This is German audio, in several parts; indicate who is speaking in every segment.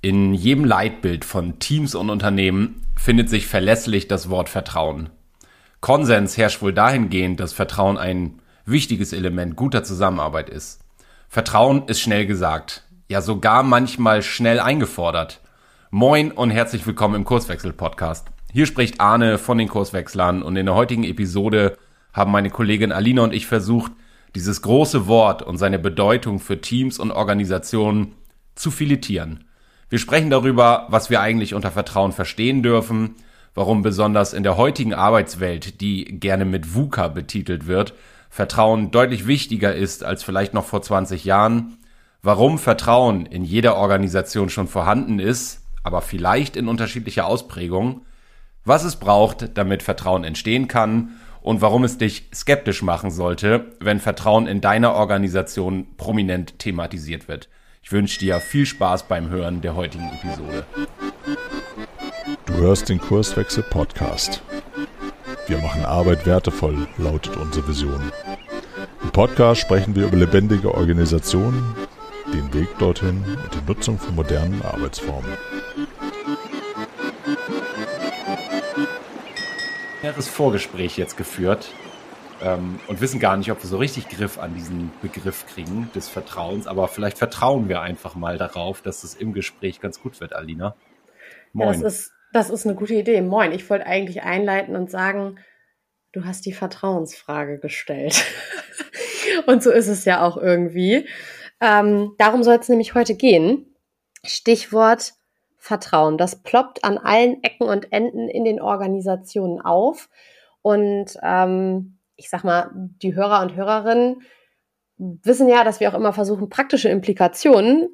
Speaker 1: In jedem Leitbild von Teams und Unternehmen findet sich verlässlich das Wort Vertrauen. Konsens herrscht wohl dahingehend, dass Vertrauen ein wichtiges Element guter Zusammenarbeit ist. Vertrauen ist schnell gesagt, ja sogar manchmal schnell eingefordert. Moin und herzlich willkommen im Kurswechsel-Podcast. Hier spricht Arne von den Kurswechslern und in der heutigen Episode haben meine Kollegin Alina und ich versucht, dieses große Wort und seine Bedeutung für Teams und Organisationen zu filetieren. Wir sprechen darüber, was wir eigentlich unter Vertrauen verstehen dürfen, warum besonders in der heutigen Arbeitswelt, die gerne mit VUCA betitelt wird, Vertrauen deutlich wichtiger ist als vielleicht noch vor 20 Jahren, warum Vertrauen in jeder Organisation schon vorhanden ist, aber vielleicht in unterschiedlicher Ausprägung, was es braucht, damit Vertrauen entstehen kann und warum es dich skeptisch machen sollte, wenn Vertrauen in deiner Organisation prominent thematisiert wird. Ich wünsche dir viel Spaß beim Hören der heutigen Episode.
Speaker 2: Du hörst den Kurswechsel Podcast. Wir machen Arbeit wertevoll, lautet unsere Vision. Im Podcast sprechen wir über lebendige Organisationen, den Weg dorthin und die Nutzung von modernen Arbeitsformen.
Speaker 1: Das Vorgespräch jetzt geführt ähm, und wissen gar nicht, ob wir so richtig Griff an diesen Begriff kriegen des Vertrauens. Aber vielleicht vertrauen wir einfach mal darauf, dass es im Gespräch ganz gut wird, Alina.
Speaker 3: Moin. Ja, das, ist, das ist eine gute Idee. Moin. Ich wollte eigentlich einleiten und sagen, du hast die Vertrauensfrage gestellt. und so ist es ja auch irgendwie. Ähm, darum soll es nämlich heute gehen. Stichwort Vertrauen. Das ploppt an allen Ecken und Enden in den Organisationen auf. Und ähm, ich sag mal, die Hörer und Hörerinnen wissen ja, dass wir auch immer versuchen, praktische Implikationen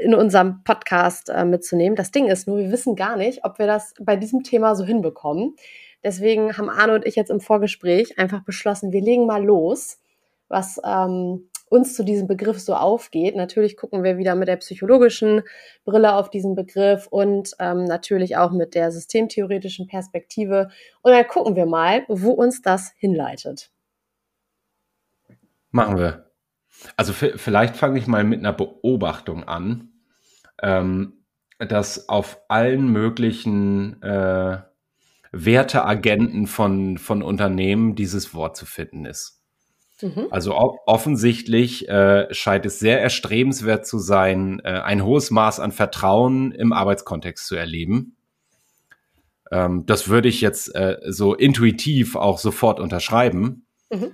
Speaker 3: in unserem Podcast äh, mitzunehmen. Das Ding ist nur, wir wissen gar nicht, ob wir das bei diesem Thema so hinbekommen. Deswegen haben Arne und ich jetzt im Vorgespräch einfach beschlossen, wir legen mal los, was ähm, uns zu diesem Begriff so aufgeht. Natürlich gucken wir wieder mit der psychologischen Brille auf diesen Begriff und ähm, natürlich auch mit der systemtheoretischen Perspektive. Und dann gucken wir mal, wo uns das hinleitet.
Speaker 1: Machen wir. Also vielleicht fange ich mal mit einer Beobachtung an, ähm, dass auf allen möglichen äh, Werteagenten von, von Unternehmen dieses Wort zu finden ist. Mhm. Also offensichtlich äh, scheint es sehr erstrebenswert zu sein, äh, ein hohes Maß an Vertrauen im Arbeitskontext zu erleben. Ähm, das würde ich jetzt äh, so intuitiv auch sofort unterschreiben. Mhm.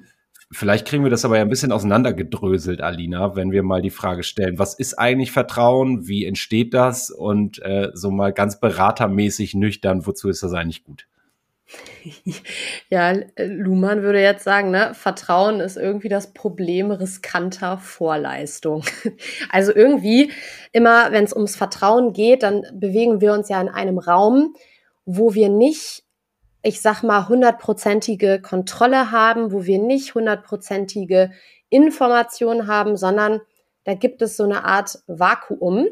Speaker 1: Vielleicht kriegen wir das aber ja ein bisschen auseinandergedröselt, Alina, wenn wir mal die Frage stellen, was ist eigentlich Vertrauen, wie entsteht das und äh, so mal ganz beratermäßig nüchtern, wozu ist das eigentlich gut?
Speaker 3: Ja, Luhmann würde jetzt sagen, ne, Vertrauen ist irgendwie das Problem riskanter Vorleistung. Also irgendwie immer, wenn es ums Vertrauen geht, dann bewegen wir uns ja in einem Raum, wo wir nicht, ich sag mal, hundertprozentige Kontrolle haben, wo wir nicht hundertprozentige Informationen haben, sondern da gibt es so eine Art Vakuum.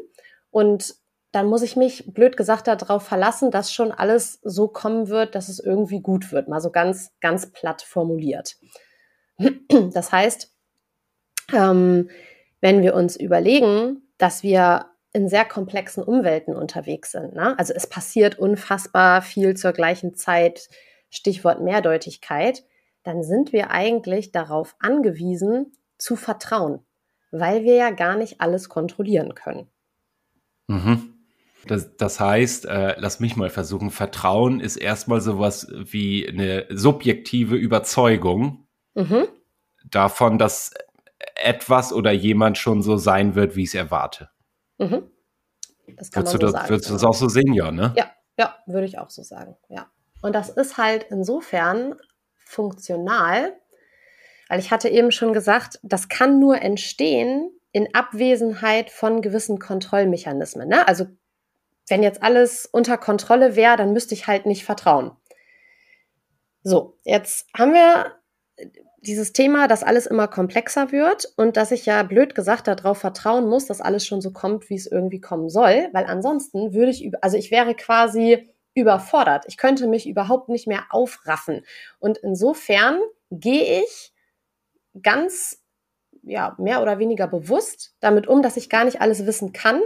Speaker 3: Und dann muss ich mich, blöd gesagt, darauf verlassen, dass schon alles so kommen wird, dass es irgendwie gut wird. Mal so ganz, ganz platt formuliert. Das heißt, ähm, wenn wir uns überlegen, dass wir in sehr komplexen Umwelten unterwegs sind, ne? also es passiert unfassbar viel zur gleichen Zeit, Stichwort Mehrdeutigkeit, dann sind wir eigentlich darauf angewiesen zu vertrauen, weil wir ja gar nicht alles kontrollieren können.
Speaker 1: Mhm. Das, das heißt, äh, lass mich mal versuchen, Vertrauen ist erstmal sowas wie eine subjektive Überzeugung mhm. davon, dass etwas oder jemand schon so sein wird, wie ich es erwarte. Mhm. Das kann würdest man so das, sagen. Würdest du das auch so sehen, ja, ne?
Speaker 3: Ja, ja, würde ich auch so sagen, ja. Und das ist halt insofern funktional, weil ich hatte eben schon gesagt, das kann nur entstehen in Abwesenheit von gewissen Kontrollmechanismen. Ne? Also wenn jetzt alles unter Kontrolle wäre, dann müsste ich halt nicht vertrauen. So, jetzt haben wir dieses Thema, dass alles immer komplexer wird und dass ich ja blöd gesagt darauf vertrauen muss, dass alles schon so kommt, wie es irgendwie kommen soll, weil ansonsten würde ich, also ich wäre quasi überfordert. Ich könnte mich überhaupt nicht mehr aufraffen. Und insofern gehe ich ganz, ja, mehr oder weniger bewusst damit um, dass ich gar nicht alles wissen kann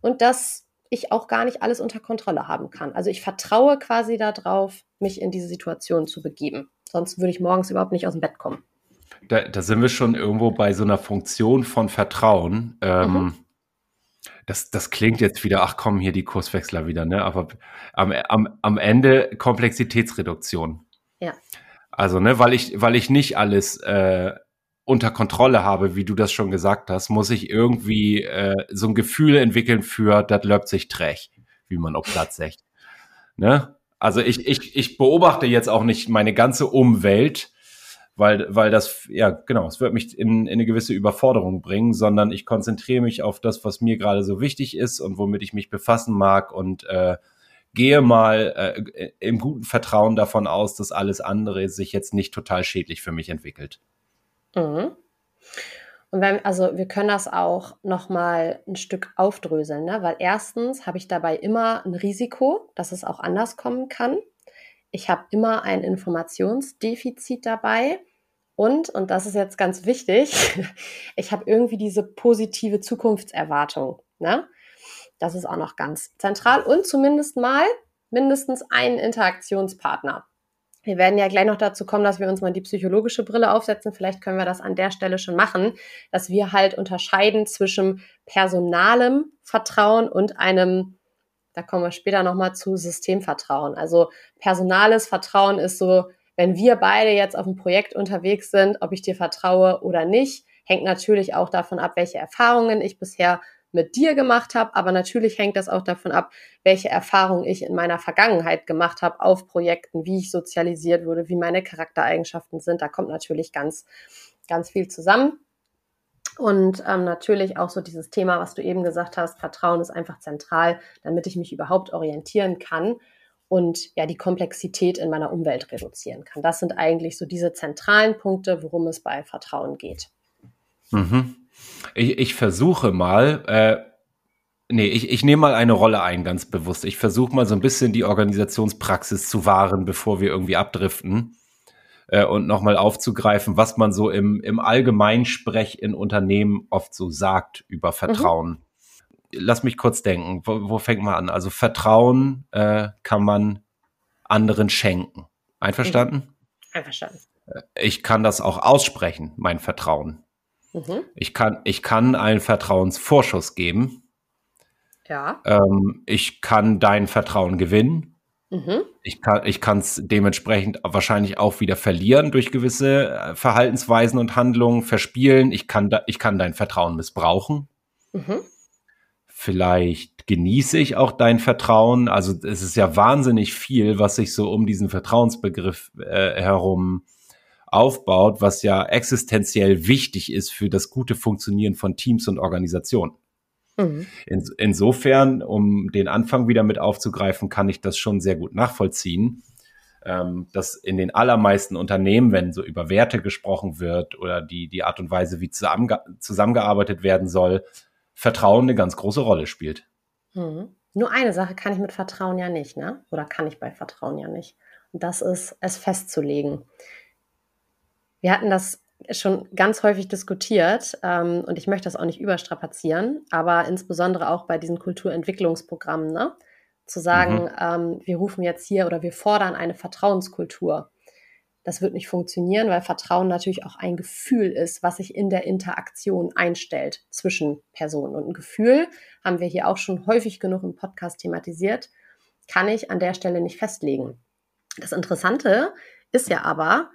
Speaker 3: und dass ich auch gar nicht alles unter Kontrolle haben kann. Also ich vertraue quasi darauf, mich in diese Situation zu begeben. Sonst würde ich morgens überhaupt nicht aus dem Bett kommen.
Speaker 1: Da, da sind wir schon irgendwo bei so einer Funktion von Vertrauen. Ähm, mhm. das, das klingt jetzt wieder, ach komm, hier die Kurswechsler wieder, ne? Aber am, am, am Ende Komplexitätsreduktion.
Speaker 3: Ja.
Speaker 1: Also, ne, weil ich, weil ich nicht alles äh, unter Kontrolle habe, wie du das schon gesagt hast, muss ich irgendwie äh, so ein Gefühl entwickeln für, das läuft sich träg, wie man auf Platz sagt. Ne? Also ich, ich, ich beobachte jetzt auch nicht meine ganze Umwelt, weil, weil das, ja, genau, es wird mich in, in eine gewisse Überforderung bringen, sondern ich konzentriere mich auf das, was mir gerade so wichtig ist und womit ich mich befassen mag und äh, gehe mal äh, im guten Vertrauen davon aus, dass alles andere sich jetzt nicht total schädlich für mich entwickelt.
Speaker 3: Mhm. Und wenn, also wir können das auch nochmal ein Stück aufdröseln, ne? weil erstens habe ich dabei immer ein Risiko, dass es auch anders kommen kann. Ich habe immer ein Informationsdefizit dabei. Und, und das ist jetzt ganz wichtig, ich habe irgendwie diese positive Zukunftserwartung. Ne? Das ist auch noch ganz zentral. Und zumindest mal mindestens einen Interaktionspartner. Wir werden ja gleich noch dazu kommen, dass wir uns mal die psychologische Brille aufsetzen. Vielleicht können wir das an der Stelle schon machen, dass wir halt unterscheiden zwischen personalem Vertrauen und einem, da kommen wir später nochmal zu, Systemvertrauen. Also personales Vertrauen ist so, wenn wir beide jetzt auf einem Projekt unterwegs sind, ob ich dir vertraue oder nicht, hängt natürlich auch davon ab, welche Erfahrungen ich bisher mit dir gemacht habe, aber natürlich hängt das auch davon ab, welche Erfahrungen ich in meiner Vergangenheit gemacht habe auf Projekten, wie ich sozialisiert wurde, wie meine Charaktereigenschaften sind. Da kommt natürlich ganz, ganz viel zusammen. Und ähm, natürlich auch so dieses Thema, was du eben gesagt hast, Vertrauen ist einfach zentral, damit ich mich überhaupt orientieren kann und ja die Komplexität in meiner Umwelt reduzieren kann. Das sind eigentlich so diese zentralen Punkte, worum es bei Vertrauen geht.
Speaker 1: Mhm. Ich, ich versuche mal, äh, nee, ich, ich nehme mal eine Rolle ein, ganz bewusst. Ich versuche mal so ein bisschen die Organisationspraxis zu wahren, bevor wir irgendwie abdriften. Äh, und nochmal aufzugreifen, was man so im, im Allgemeinsprech in Unternehmen oft so sagt über Vertrauen. Mhm. Lass mich kurz denken, wo, wo fängt man an? Also Vertrauen äh, kann man anderen schenken. Einverstanden? Mhm.
Speaker 3: Einverstanden.
Speaker 1: Äh, ich kann das auch aussprechen, mein Vertrauen. Mhm. Ich, kann, ich kann einen Vertrauensvorschuss geben.
Speaker 3: Ja.
Speaker 1: Ähm, ich kann dein Vertrauen gewinnen. Mhm. Ich kann es dementsprechend wahrscheinlich auch wieder verlieren durch gewisse äh, Verhaltensweisen und Handlungen, verspielen. Ich kann, da, ich kann dein Vertrauen missbrauchen. Mhm. Vielleicht genieße ich auch dein Vertrauen. Also es ist ja wahnsinnig viel, was sich so um diesen Vertrauensbegriff äh, herum aufbaut, was ja existenziell wichtig ist für das gute Funktionieren von Teams und Organisationen. Mhm. In, insofern, um den Anfang wieder mit aufzugreifen, kann ich das schon sehr gut nachvollziehen, ähm, dass in den allermeisten Unternehmen, wenn so über Werte gesprochen wird oder die, die Art und Weise, wie zusammenge zusammengearbeitet werden soll, Vertrauen eine ganz große Rolle spielt.
Speaker 3: Mhm. Nur eine Sache kann ich mit Vertrauen ja nicht, ne? Oder kann ich bei Vertrauen ja nicht. Und das ist, es festzulegen. Wir hatten das schon ganz häufig diskutiert ähm, und ich möchte das auch nicht überstrapazieren, aber insbesondere auch bei diesen Kulturentwicklungsprogrammen, ne? zu sagen, mhm. ähm, wir rufen jetzt hier oder wir fordern eine Vertrauenskultur. Das wird nicht funktionieren, weil Vertrauen natürlich auch ein Gefühl ist, was sich in der Interaktion einstellt zwischen Personen. Und ein Gefühl, haben wir hier auch schon häufig genug im Podcast thematisiert, kann ich an der Stelle nicht festlegen. Das Interessante ist ja aber,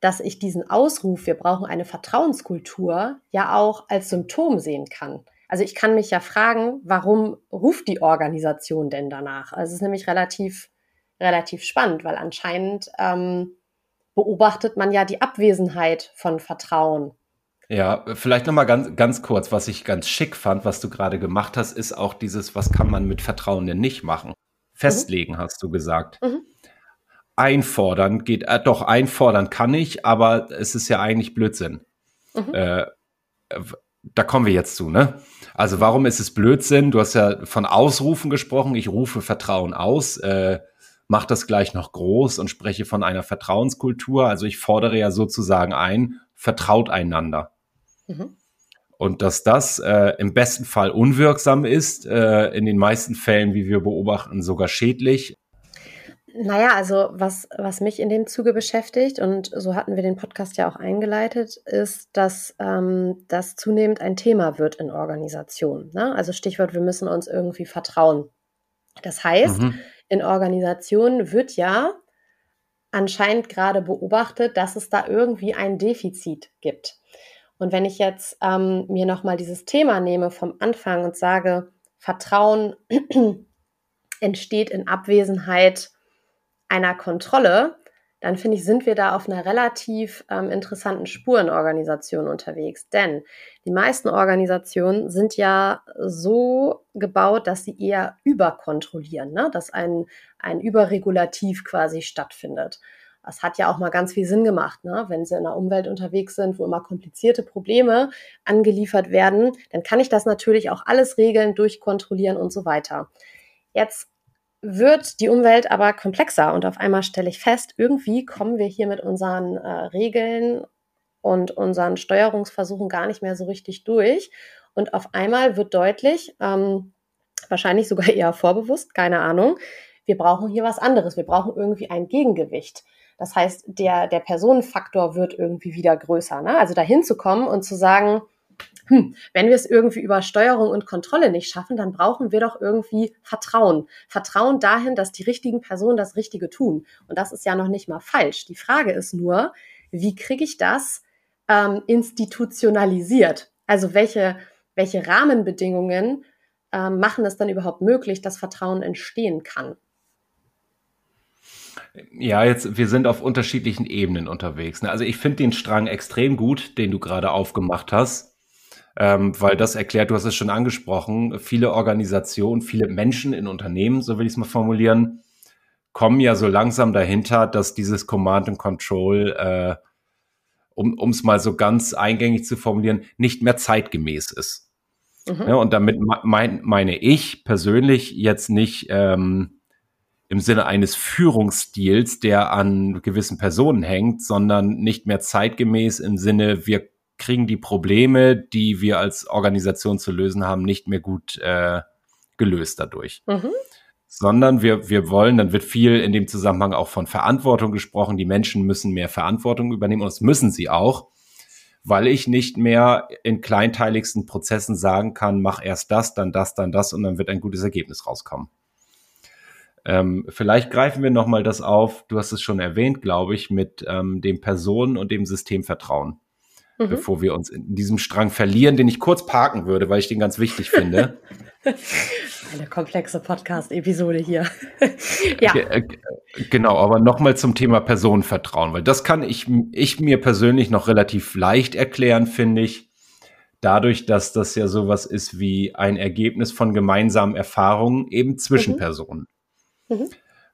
Speaker 3: dass ich diesen Ausruf, wir brauchen eine Vertrauenskultur, ja auch als Symptom sehen kann. Also ich kann mich ja fragen, warum ruft die Organisation denn danach? Also es ist nämlich relativ, relativ spannend, weil anscheinend ähm, beobachtet man ja die Abwesenheit von Vertrauen.
Speaker 1: Ja, vielleicht nochmal ganz, ganz kurz, was ich ganz schick fand, was du gerade gemacht hast, ist auch dieses, was kann man mit Vertrauen denn nicht machen? Festlegen, mhm. hast du gesagt. Mhm einfordern geht, äh, doch einfordern kann ich, aber es ist ja eigentlich Blödsinn. Mhm. Äh, da kommen wir jetzt zu, ne? Also warum ist es Blödsinn? Du hast ja von Ausrufen gesprochen. Ich rufe Vertrauen aus, äh, mach das gleich noch groß und spreche von einer Vertrauenskultur. Also ich fordere ja sozusagen ein, vertraut einander. Mhm. Und dass das äh, im besten Fall unwirksam ist, äh, in den meisten Fällen, wie wir beobachten, sogar schädlich.
Speaker 3: Naja, also was, was mich in dem Zuge beschäftigt, und so hatten wir den Podcast ja auch eingeleitet, ist, dass ähm, das zunehmend ein Thema wird in Organisationen. Ne? Also Stichwort, wir müssen uns irgendwie vertrauen. Das heißt, mhm. in Organisationen wird ja anscheinend gerade beobachtet, dass es da irgendwie ein Defizit gibt. Und wenn ich jetzt ähm, mir nochmal dieses Thema nehme vom Anfang und sage, Vertrauen entsteht in Abwesenheit einer Kontrolle, dann finde ich, sind wir da auf einer relativ ähm, interessanten Spurenorganisation unterwegs. Denn die meisten Organisationen sind ja so gebaut, dass sie eher überkontrollieren, ne? dass ein, ein Überregulativ quasi stattfindet. Das hat ja auch mal ganz viel Sinn gemacht, ne? wenn sie in einer Umwelt unterwegs sind, wo immer komplizierte Probleme angeliefert werden, dann kann ich das natürlich auch alles regeln, durchkontrollieren und so weiter. Jetzt wird die Umwelt aber komplexer und auf einmal stelle ich fest, irgendwie kommen wir hier mit unseren äh, Regeln und unseren Steuerungsversuchen gar nicht mehr so richtig durch. Und auf einmal wird deutlich, ähm, wahrscheinlich sogar eher vorbewusst, keine Ahnung, wir brauchen hier was anderes. Wir brauchen irgendwie ein Gegengewicht. Das heißt, der, der Personenfaktor wird irgendwie wieder größer. Ne? Also dahin zu kommen und zu sagen, hm, wenn wir es irgendwie über Steuerung und Kontrolle nicht schaffen, dann brauchen wir doch irgendwie Vertrauen. Vertrauen dahin, dass die richtigen Personen das Richtige tun. Und das ist ja noch nicht mal falsch. Die Frage ist nur, wie kriege ich das ähm, institutionalisiert? Also welche, welche Rahmenbedingungen ähm, machen es dann überhaupt möglich, dass Vertrauen entstehen kann?
Speaker 1: Ja, jetzt, wir sind auf unterschiedlichen Ebenen unterwegs. Ne? Also ich finde den Strang extrem gut, den du gerade aufgemacht hast ähm, weil das erklärt, du hast es schon angesprochen, viele Organisationen, viele Menschen in Unternehmen, so will ich es mal formulieren, kommen ja so langsam dahinter, dass dieses Command and Control, äh, um es mal so ganz eingängig zu formulieren, nicht mehr zeitgemäß ist. Mhm. Ja, und damit mein, meine ich persönlich jetzt nicht ähm, im Sinne eines Führungsstils, der an gewissen Personen hängt, sondern nicht mehr zeitgemäß im Sinne, wir kriegen die Probleme, die wir als Organisation zu lösen haben, nicht mehr gut äh, gelöst dadurch. Mhm. Sondern wir, wir wollen, dann wird viel in dem Zusammenhang auch von Verantwortung gesprochen. Die Menschen müssen mehr Verantwortung übernehmen und das müssen sie auch, weil ich nicht mehr in kleinteiligsten Prozessen sagen kann, mach erst das, dann das, dann das und dann wird ein gutes Ergebnis rauskommen. Ähm, vielleicht greifen wir nochmal das auf, du hast es schon erwähnt, glaube ich, mit ähm, dem Personen- und dem Systemvertrauen mhm. bevor wir uns in diesem Strang verlieren, den ich kurz parken würde, weil ich den ganz wichtig finde.
Speaker 3: Eine komplexe Podcast-Episode hier. ja.
Speaker 1: Äh, genau, aber nochmal zum Thema Personenvertrauen, weil das kann ich, ich mir persönlich noch relativ leicht erklären, finde ich. Dadurch, dass das ja sowas ist wie ein Ergebnis von gemeinsamen Erfahrungen eben zwischen mhm. Personen. Mhm.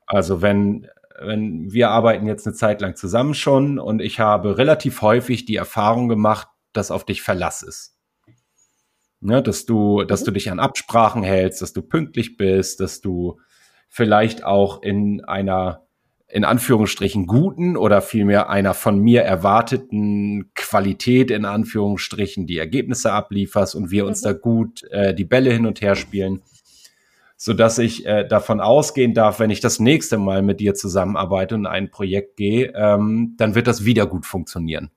Speaker 1: Also wenn wenn wir arbeiten jetzt eine Zeit lang zusammen schon und ich habe relativ häufig die Erfahrung gemacht, dass auf dich Verlass ist. Ne, dass du, dass du dich an Absprachen hältst, dass du pünktlich bist, dass du vielleicht auch in einer in Anführungsstrichen guten oder vielmehr einer von mir erwarteten Qualität in Anführungsstrichen die Ergebnisse ablieferst und wir uns mhm. da gut äh, die Bälle hin und her spielen so dass ich äh, davon ausgehen darf, wenn ich das nächste Mal mit dir zusammenarbeite und ein Projekt gehe, ähm, dann wird das wieder gut funktionieren.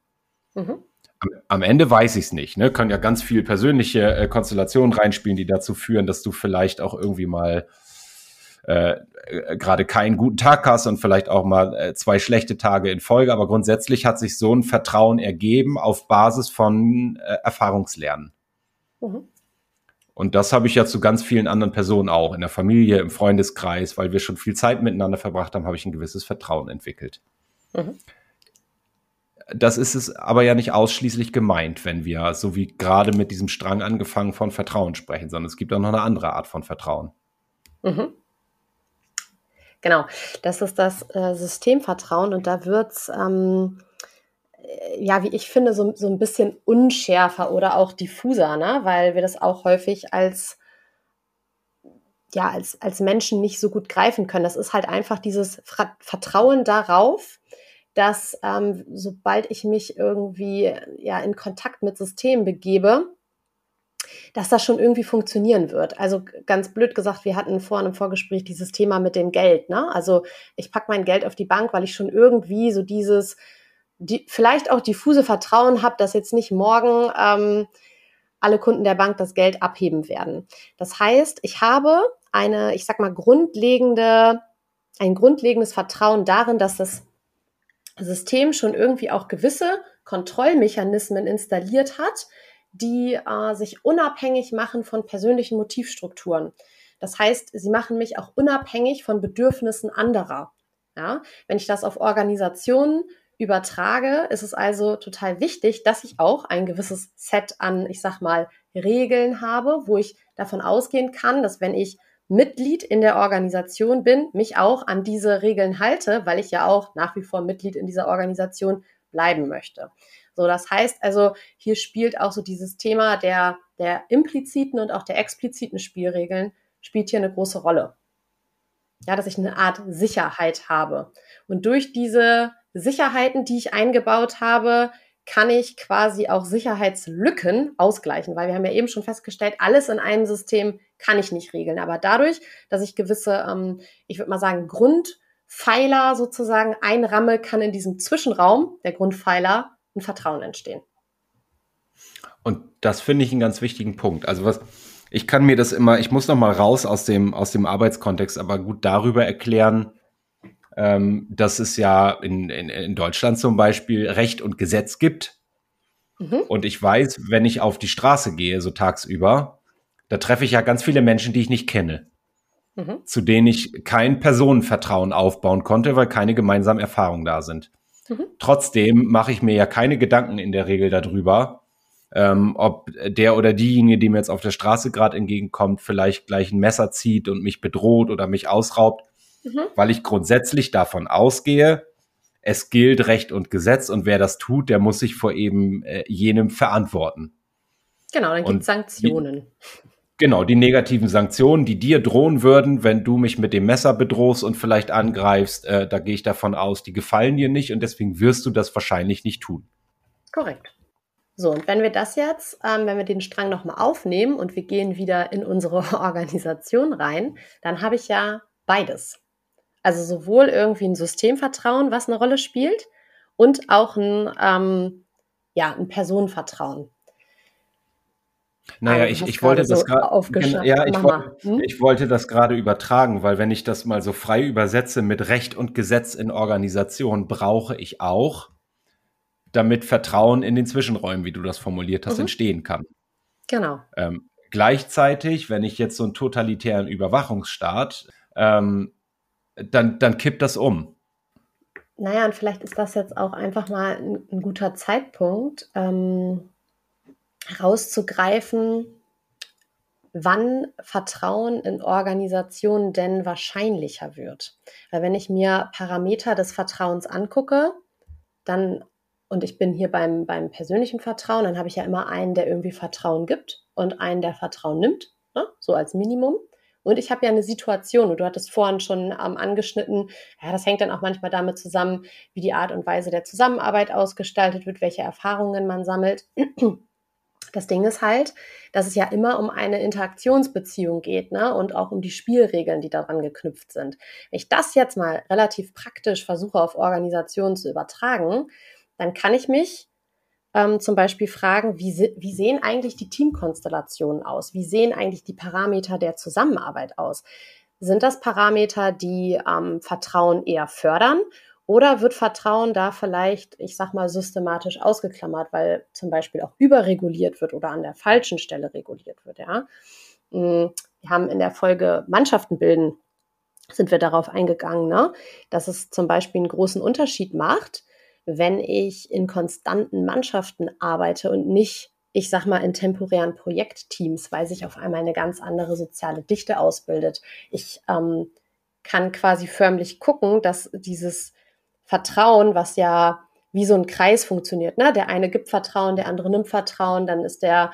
Speaker 1: Mhm. Am, am, Ende weiß ich es nicht. Ne? Können ja ganz viel persönliche äh, Konstellationen reinspielen, die dazu führen, dass du vielleicht auch irgendwie mal äh, äh, gerade keinen guten Tag hast und vielleicht auch mal äh, zwei schlechte Tage in Folge. Aber grundsätzlich hat sich so ein Vertrauen ergeben auf Basis von äh, Erfahrungslernen. Mhm. Und das habe ich ja zu ganz vielen anderen Personen auch, in der Familie, im Freundeskreis, weil wir schon viel Zeit miteinander verbracht haben, habe ich ein gewisses Vertrauen entwickelt. Mhm. Das ist es aber ja nicht ausschließlich gemeint, wenn wir so wie gerade mit diesem Strang angefangen von Vertrauen sprechen, sondern es gibt auch noch eine andere Art von Vertrauen. Mhm.
Speaker 3: Genau, das ist das äh, Systemvertrauen und da wird es ähm, ja, wie ich finde, so, so ein bisschen unschärfer oder auch diffuser, ne? weil wir das auch häufig als, ja, als, als Menschen nicht so gut greifen können. Das ist halt einfach dieses Vertrauen darauf, dass ähm, sobald ich mich irgendwie ja in Kontakt mit Systemen begebe, dass das schon irgendwie funktionieren wird. Also ganz blöd gesagt, wir hatten vor einem Vorgespräch dieses Thema mit dem Geld. Ne? Also ich packe mein Geld auf die Bank, weil ich schon irgendwie so dieses, die, vielleicht auch diffuse Vertrauen habe, dass jetzt nicht morgen ähm, alle Kunden der Bank das Geld abheben werden. Das heißt, ich habe eine, ich sag mal, grundlegende, ein grundlegendes Vertrauen darin, dass das System schon irgendwie auch gewisse Kontrollmechanismen installiert hat, die äh, sich unabhängig machen von persönlichen Motivstrukturen. Das heißt, sie machen mich auch unabhängig von Bedürfnissen anderer. Ja? Wenn ich das auf Organisationen übertrage, ist es also total wichtig, dass ich auch ein gewisses Set an, ich sag mal, Regeln habe, wo ich davon ausgehen kann, dass wenn ich Mitglied in der Organisation bin, mich auch an diese Regeln halte, weil ich ja auch nach wie vor Mitglied in dieser Organisation bleiben möchte. So, das heißt also, hier spielt auch so dieses Thema der, der impliziten und auch der expliziten Spielregeln spielt hier eine große Rolle. Ja, dass ich eine Art Sicherheit habe. Und durch diese Sicherheiten, die ich eingebaut habe, kann ich quasi auch Sicherheitslücken ausgleichen, weil wir haben ja eben schon festgestellt, alles in einem System kann ich nicht regeln. Aber dadurch, dass ich gewisse, ähm, ich würde mal sagen, Grundpfeiler sozusagen einramme, kann in diesem Zwischenraum der Grundpfeiler ein Vertrauen entstehen.
Speaker 1: Und das finde ich einen ganz wichtigen Punkt. Also was, ich kann mir das immer, ich muss noch mal raus aus dem, aus dem Arbeitskontext, aber gut darüber erklären, ähm, dass es ja in, in, in Deutschland zum Beispiel Recht und Gesetz gibt. Mhm. Und ich weiß, wenn ich auf die Straße gehe, so tagsüber, da treffe ich ja ganz viele Menschen, die ich nicht kenne, mhm. zu denen ich kein Personenvertrauen aufbauen konnte, weil keine gemeinsamen Erfahrungen da sind. Mhm. Trotzdem mache ich mir ja keine Gedanken in der Regel darüber, ähm, ob der oder diejenige, die mir jetzt auf der Straße gerade entgegenkommt, vielleicht gleich ein Messer zieht und mich bedroht oder mich ausraubt mhm. weil ich grundsätzlich davon ausgehe, es gilt Recht und Gesetz und wer das tut, der muss sich vor eben äh, jenem verantworten.
Speaker 3: Genau, dann gibt es Sanktionen. Die,
Speaker 1: genau, die negativen Sanktionen, die dir drohen würden, wenn du mich mit dem Messer bedrohst und vielleicht angreifst, äh, da gehe ich davon aus, die gefallen dir nicht und deswegen wirst du das wahrscheinlich nicht tun.
Speaker 3: Korrekt. So, und wenn wir das jetzt, ähm, wenn wir den Strang nochmal aufnehmen und wir gehen wieder in unsere Organisation rein, dann habe ich ja beides. Also sowohl irgendwie ein Systemvertrauen, was eine Rolle spielt, und auch ein, ähm, ja, ein Personenvertrauen.
Speaker 1: Naja, ich, ich wollte das gerade ja, ich, wollte, hm? ich wollte das gerade übertragen, weil wenn ich das mal so frei übersetze mit Recht und Gesetz in Organisation, brauche ich auch, damit Vertrauen in den Zwischenräumen, wie du das formuliert hast, mhm. entstehen kann.
Speaker 3: Genau.
Speaker 1: Ähm, gleichzeitig, wenn ich jetzt so einen totalitären Überwachungsstaat ähm, dann, dann kippt das um.
Speaker 3: Naja, und vielleicht ist das jetzt auch einfach mal ein, ein guter Zeitpunkt, ähm, herauszugreifen, wann Vertrauen in Organisationen denn wahrscheinlicher wird. Weil wenn ich mir Parameter des Vertrauens angucke, dann, und ich bin hier beim, beim persönlichen Vertrauen, dann habe ich ja immer einen, der irgendwie Vertrauen gibt und einen, der Vertrauen nimmt, ne? so als Minimum. Und ich habe ja eine Situation, und du hattest vorhin schon ähm, angeschnitten, ja, das hängt dann auch manchmal damit zusammen, wie die Art und Weise der Zusammenarbeit ausgestaltet wird, welche Erfahrungen man sammelt. Das Ding ist halt, dass es ja immer um eine Interaktionsbeziehung geht, ne? Und auch um die Spielregeln, die daran geknüpft sind. Wenn ich das jetzt mal relativ praktisch versuche auf Organisationen zu übertragen, dann kann ich mich ähm, zum Beispiel fragen, wie, wie sehen eigentlich die Teamkonstellationen aus? Wie sehen eigentlich die Parameter der Zusammenarbeit aus? Sind das Parameter, die ähm, Vertrauen eher fördern? Oder wird Vertrauen da vielleicht, ich sag mal, systematisch ausgeklammert, weil zum Beispiel auch überreguliert wird oder an der falschen Stelle reguliert wird, ja? Mm, wir haben in der Folge Mannschaften bilden, sind wir darauf eingegangen, ne? dass es zum Beispiel einen großen Unterschied macht, wenn ich in konstanten Mannschaften arbeite und nicht, ich sag mal, in temporären Projektteams, weil sich auf einmal eine ganz andere soziale Dichte ausbildet. Ich ähm, kann quasi förmlich gucken, dass dieses Vertrauen, was ja wie so ein Kreis funktioniert, ne? Der eine gibt Vertrauen, der andere nimmt Vertrauen, dann ist der,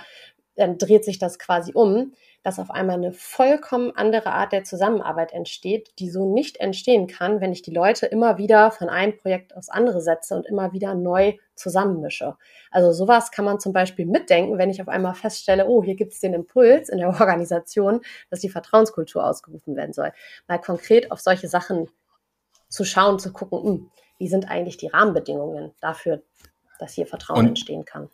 Speaker 3: dann dreht sich das quasi um, dass auf einmal eine vollkommen andere Art der Zusammenarbeit entsteht, die so nicht entstehen kann, wenn ich die Leute immer wieder von einem Projekt aufs andere setze und immer wieder neu zusammenmische. Also sowas kann man zum Beispiel mitdenken, wenn ich auf einmal feststelle, oh, hier gibt es den Impuls in der Organisation, dass die Vertrauenskultur ausgerufen werden soll. Mal konkret auf solche Sachen zu schauen, zu gucken, mh, hm, wie sind eigentlich die Rahmenbedingungen dafür, dass hier Vertrauen und, entstehen kann.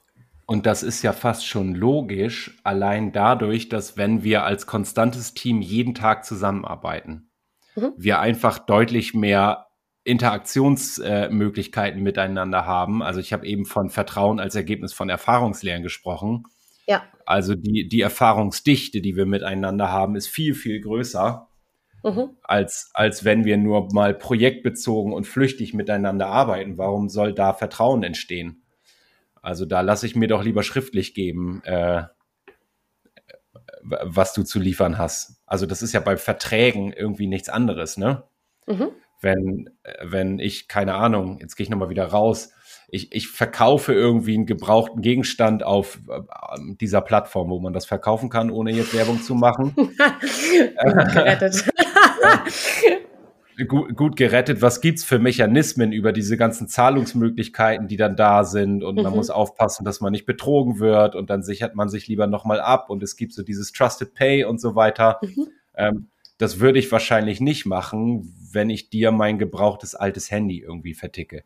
Speaker 1: Und das ist ja fast schon logisch, allein dadurch, dass wenn wir als konstantes Team jeden Tag zusammenarbeiten, mhm. wir einfach deutlich mehr Interaktionsmöglichkeiten äh, miteinander haben. Also ich habe eben von Vertrauen als Ergebnis von Erfahrungslehren gesprochen. Ja. Also die, die Erfahrungsdichte, die wir miteinander haben, ist viel, viel größer, mhm. als, als wenn wir nur mal projektbezogen und flüchtig miteinander arbeiten. Warum soll da Vertrauen entstehen? Also da lasse ich mir doch lieber schriftlich geben, äh, was du zu liefern hast. Also das ist ja bei Verträgen irgendwie nichts anderes, ne? Mhm. Wenn, wenn ich, keine Ahnung, jetzt gehe ich nochmal wieder raus, ich, ich verkaufe irgendwie einen gebrauchten Gegenstand auf äh, dieser Plattform, wo man das verkaufen kann, ohne jetzt Werbung zu machen. gerettet. gut, gut gerettet. Was gibt's für Mechanismen über diese ganzen Zahlungsmöglichkeiten, die dann da sind? Und mhm. man muss aufpassen, dass man nicht betrogen wird. Und dann sichert man sich lieber nochmal ab. Und es gibt so dieses Trusted Pay und so weiter. Mhm. Ähm, das würde ich wahrscheinlich nicht machen, wenn ich dir mein gebrauchtes altes Handy irgendwie verticke.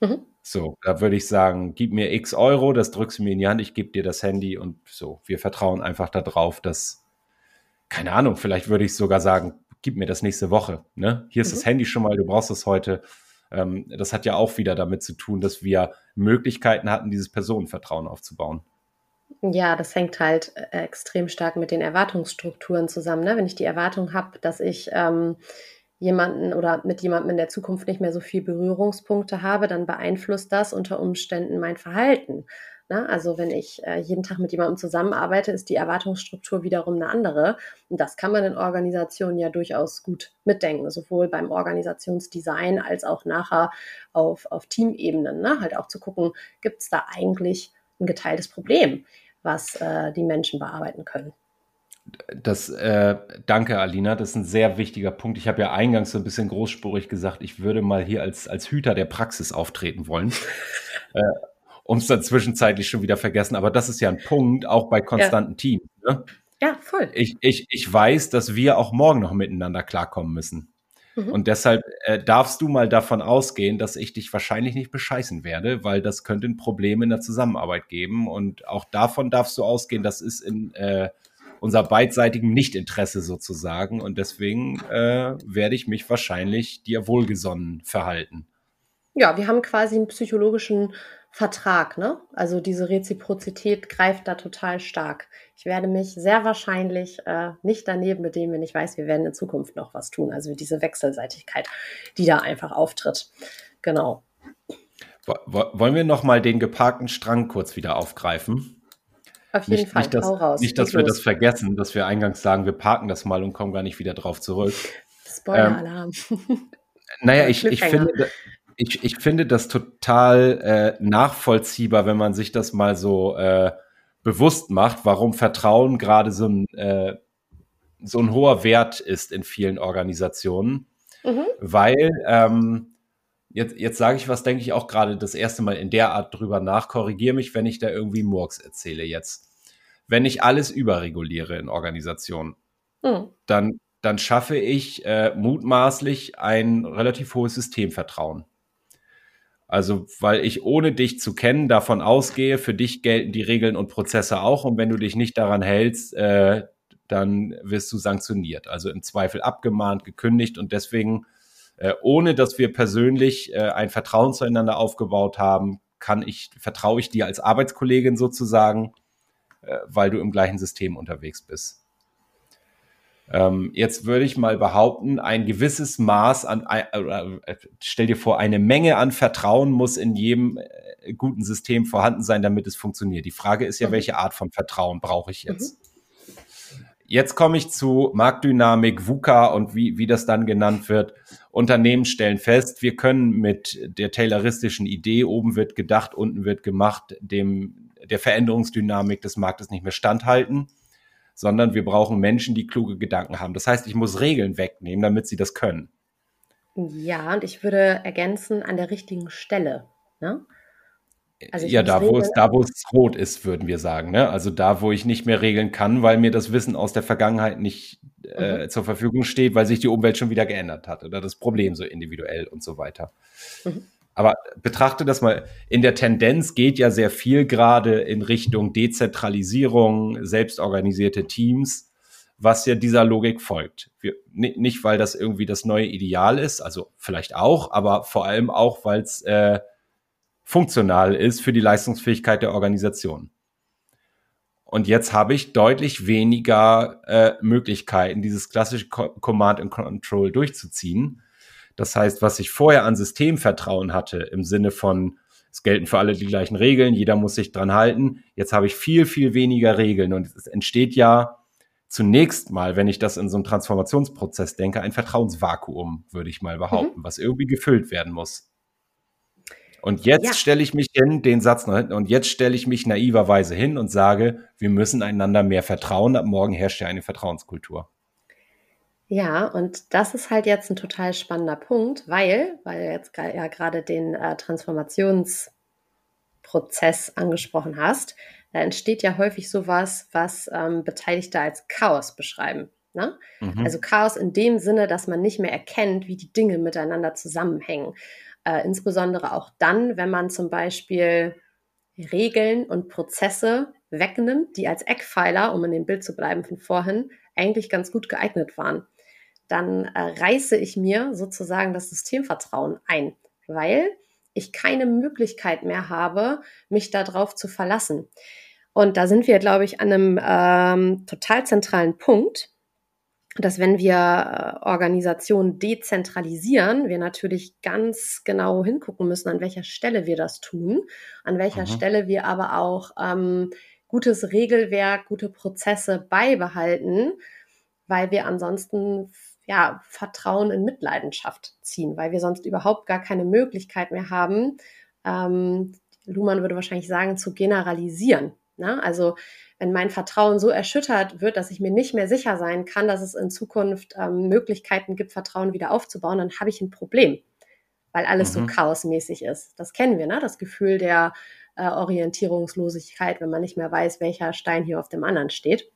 Speaker 1: Mhm. So, da würde ich sagen, gib mir x Euro, das drückst du mir in die Hand, ich gebe dir das Handy und so. Wir vertrauen einfach darauf, dass, keine Ahnung, vielleicht würde ich sogar sagen, gib mir das nächste Woche. Ne? Hier ist mhm. das Handy schon mal, du brauchst es heute. Ähm, das hat ja auch wieder damit zu tun, dass wir Möglichkeiten hatten, dieses Personenvertrauen aufzubauen.
Speaker 3: Ja, das hängt halt äh, extrem stark mit den Erwartungsstrukturen zusammen. Ne? Wenn ich die Erwartung habe, dass ich ähm, jemanden oder mit jemandem in der Zukunft nicht mehr so viel Berührungspunkte habe, dann beeinflusst das unter Umständen mein Verhalten. Ne? Also wenn ich äh, jeden Tag mit jemandem zusammenarbeite, ist die Erwartungsstruktur wiederum eine andere. Und das kann man in Organisationen ja durchaus gut mitdenken, sowohl beim Organisationsdesign als auch nachher auf, auf Teamebenen. Ne? Halt auch zu gucken, gibt es da eigentlich ein geteiltes Problem, was äh, die Menschen bearbeiten können.
Speaker 1: Das, äh, danke, Alina. Das ist ein sehr wichtiger Punkt. Ich habe ja eingangs so ein bisschen großspurig gesagt, ich würde mal hier als, als Hüter der Praxis auftreten wollen. um es dann zwischenzeitlich schon wieder vergessen. Aber das ist ja ein Punkt, auch bei konstanten ja. Teams. Ne?
Speaker 3: Ja, voll.
Speaker 1: Ich, ich, ich weiß, dass wir auch morgen noch miteinander klarkommen müssen. Mhm. Und deshalb äh, darfst du mal davon ausgehen, dass ich dich wahrscheinlich nicht bescheißen werde, weil das könnte ein Problem in der Zusammenarbeit geben. Und auch davon darfst du ausgehen, das ist in äh, unser beidseitigem Nichtinteresse sozusagen. Und deswegen äh, werde ich mich wahrscheinlich dir wohlgesonnen verhalten.
Speaker 3: Ja, wir haben quasi einen psychologischen Vertrag, ne? Also diese Reziprozität greift da total stark. Ich werde mich sehr wahrscheinlich äh, nicht daneben benehmen, wenn ich weiß, wir werden in Zukunft noch was tun. Also diese Wechselseitigkeit, die da einfach auftritt. Genau.
Speaker 1: Wollen wir noch mal den geparkten Strang kurz wieder aufgreifen?
Speaker 3: Auf jeden
Speaker 1: nicht,
Speaker 3: Fall.
Speaker 1: Nicht, dass, raus. Nicht, dass wir los. das vergessen, dass wir eingangs sagen, wir parken das mal und kommen gar nicht wieder drauf zurück.
Speaker 3: Spoiler-Alarm.
Speaker 1: Ähm, naja, ich, ich finde, ich, ich finde das total äh, nachvollziehbar, wenn man sich das mal so äh, bewusst macht, warum Vertrauen gerade so ein, äh, so ein hoher Wert ist in vielen Organisationen. Mhm. Weil, ähm, jetzt, jetzt sage ich was, denke ich auch gerade das erste Mal in der Art drüber nach, korrigiere mich, wenn ich da irgendwie Murks erzähle jetzt. Wenn ich alles überreguliere in Organisationen, mhm. dann, dann schaffe ich äh, mutmaßlich ein relativ hohes Systemvertrauen. Also, weil ich ohne dich zu kennen davon ausgehe, für dich gelten die Regeln und Prozesse auch. Und wenn du dich nicht daran hältst, äh, dann wirst du sanktioniert. Also im Zweifel abgemahnt, gekündigt. Und deswegen, äh, ohne dass wir persönlich äh, ein Vertrauen zueinander aufgebaut haben, kann ich, vertraue ich dir als Arbeitskollegin sozusagen, äh, weil du im gleichen System unterwegs bist. Ähm, jetzt würde ich mal behaupten, ein gewisses Maß an, äh, äh, stell dir vor, eine Menge an Vertrauen muss in jedem äh, guten System vorhanden sein, damit es funktioniert. Die Frage ist ja, mhm. welche Art von Vertrauen brauche ich jetzt? Mhm. Jetzt komme ich zu Marktdynamik, VUCA und wie, wie das dann genannt wird. Unternehmen stellen fest, wir können mit der tayloristischen Idee, oben wird gedacht, unten wird gemacht, dem, der Veränderungsdynamik des Marktes nicht mehr standhalten sondern wir brauchen Menschen, die kluge Gedanken haben. Das heißt, ich muss Regeln wegnehmen, damit sie das können.
Speaker 3: Ja, und ich würde ergänzen an der richtigen Stelle. Ne?
Speaker 1: Also ja, da wo, es, da wo es rot ist, würden wir sagen. Ne? Also da, wo ich nicht mehr regeln kann, weil mir das Wissen aus der Vergangenheit nicht äh, mhm. zur Verfügung steht, weil sich die Umwelt schon wieder geändert hat oder das Problem so individuell und so weiter. Mhm. Aber betrachte das mal, in der Tendenz geht ja sehr viel gerade in Richtung Dezentralisierung, selbstorganisierte Teams, was ja dieser Logik folgt. Wir, nicht, weil das irgendwie das neue Ideal ist, also vielleicht auch, aber vor allem auch, weil es äh, funktional ist für die Leistungsfähigkeit der Organisation. Und jetzt habe ich deutlich weniger äh, Möglichkeiten, dieses klassische Command and Control durchzuziehen. Das heißt, was ich vorher an Systemvertrauen hatte, im Sinne von, es gelten für alle die gleichen Regeln, jeder muss sich dran halten. Jetzt habe ich viel, viel weniger Regeln und es entsteht ja zunächst mal, wenn ich das in so einem Transformationsprozess denke, ein Vertrauensvakuum, würde ich mal behaupten, mhm. was irgendwie gefüllt werden muss. Und jetzt ja. stelle ich mich hin, den Satz noch hinten, und jetzt stelle ich mich naiverweise hin und sage, wir müssen einander mehr vertrauen. Ab morgen herrscht ja eine Vertrauenskultur.
Speaker 3: Ja, und das ist halt jetzt ein total spannender Punkt, weil, weil du jetzt ja gerade den äh, Transformationsprozess angesprochen hast, da entsteht ja häufig sowas, was ähm, Beteiligte als Chaos beschreiben. Ne? Mhm. Also Chaos in dem Sinne, dass man nicht mehr erkennt, wie die Dinge miteinander zusammenhängen. Äh, insbesondere auch dann, wenn man zum Beispiel Regeln und Prozesse wegnimmt, die als Eckpfeiler, um in dem Bild zu bleiben von vorhin, eigentlich ganz gut geeignet waren. Dann äh, reiße ich mir sozusagen das Systemvertrauen ein, weil ich keine Möglichkeit mehr habe, mich darauf zu verlassen. Und da sind wir, glaube ich, an einem ähm, total zentralen Punkt, dass wenn wir äh, Organisationen dezentralisieren, wir natürlich ganz genau hingucken müssen, an welcher Stelle wir das tun, an welcher mhm. Stelle wir aber auch ähm, gutes Regelwerk, gute Prozesse beibehalten, weil wir ansonsten ja Vertrauen in Mitleidenschaft ziehen, weil wir sonst überhaupt gar keine Möglichkeit mehr haben. Ähm, Luhmann würde wahrscheinlich sagen, zu generalisieren. Ne? Also wenn mein Vertrauen so erschüttert wird, dass ich mir nicht mehr sicher sein kann, dass es in Zukunft ähm, Möglichkeiten gibt, Vertrauen wieder aufzubauen, dann habe ich ein Problem, weil alles mhm. so chaosmäßig ist. Das kennen wir, ne? Das Gefühl der äh, Orientierungslosigkeit, wenn man nicht mehr weiß, welcher Stein hier auf dem anderen steht.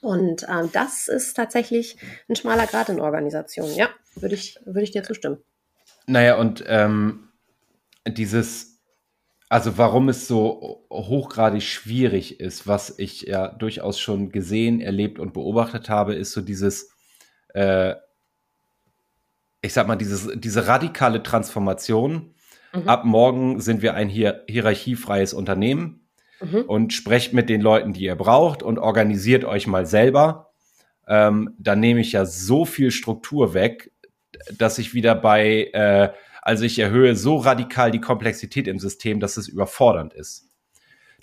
Speaker 3: Und ähm, das ist tatsächlich ein schmaler Grad in Organisationen. Ja, würde ich, würde ich dir zustimmen.
Speaker 1: Naja, und ähm, dieses also warum es so hochgradig schwierig ist, was ich ja durchaus schon gesehen, erlebt und beobachtet habe, ist so dieses, äh, ich sag mal, dieses, diese radikale Transformation. Mhm. Ab morgen sind wir ein hier hierarchiefreies Unternehmen mhm. und sprecht mit den Leuten, die ihr braucht und organisiert euch mal selber. Ähm, dann nehme ich ja so viel Struktur weg, dass ich wieder bei äh, also ich erhöhe so radikal die Komplexität im System, dass es überfordernd ist.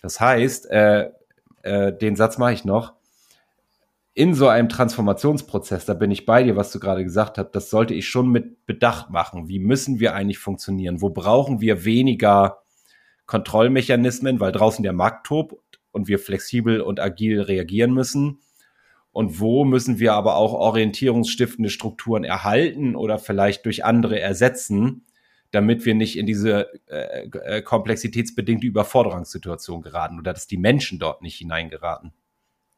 Speaker 1: Das heißt, äh, äh, den Satz mache ich noch. In so einem Transformationsprozess, da bin ich bei dir, was du gerade gesagt hast, das sollte ich schon mit Bedacht machen. Wie müssen wir eigentlich funktionieren? Wo brauchen wir weniger Kontrollmechanismen, weil draußen der Markt tobt und wir flexibel und agil reagieren müssen? Und wo müssen wir aber auch orientierungsstiftende Strukturen erhalten oder vielleicht durch andere ersetzen, damit wir nicht in diese äh, äh, komplexitätsbedingte Überforderungssituation geraten oder dass die Menschen dort nicht hineingeraten.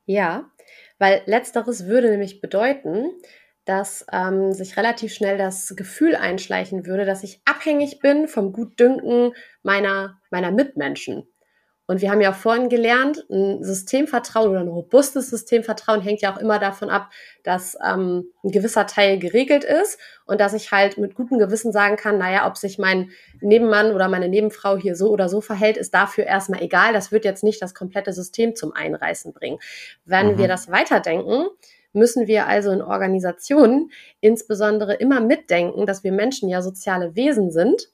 Speaker 3: Ja, weil letzteres würde nämlich bedeuten, dass ähm, sich relativ schnell das Gefühl einschleichen würde, dass ich abhängig bin vom Gutdünken meiner, meiner Mitmenschen. Und wir haben ja vorhin gelernt, ein Systemvertrauen oder ein robustes Systemvertrauen hängt ja auch immer davon ab, dass ähm, ein gewisser Teil geregelt ist und dass ich halt mit gutem Gewissen sagen kann, naja, ob sich mein Nebenmann oder meine Nebenfrau hier so oder so verhält, ist dafür erstmal egal. Das wird jetzt nicht das komplette System zum Einreißen bringen. Wenn mhm. wir das weiterdenken, müssen wir also in Organisationen insbesondere immer mitdenken, dass wir Menschen ja soziale Wesen sind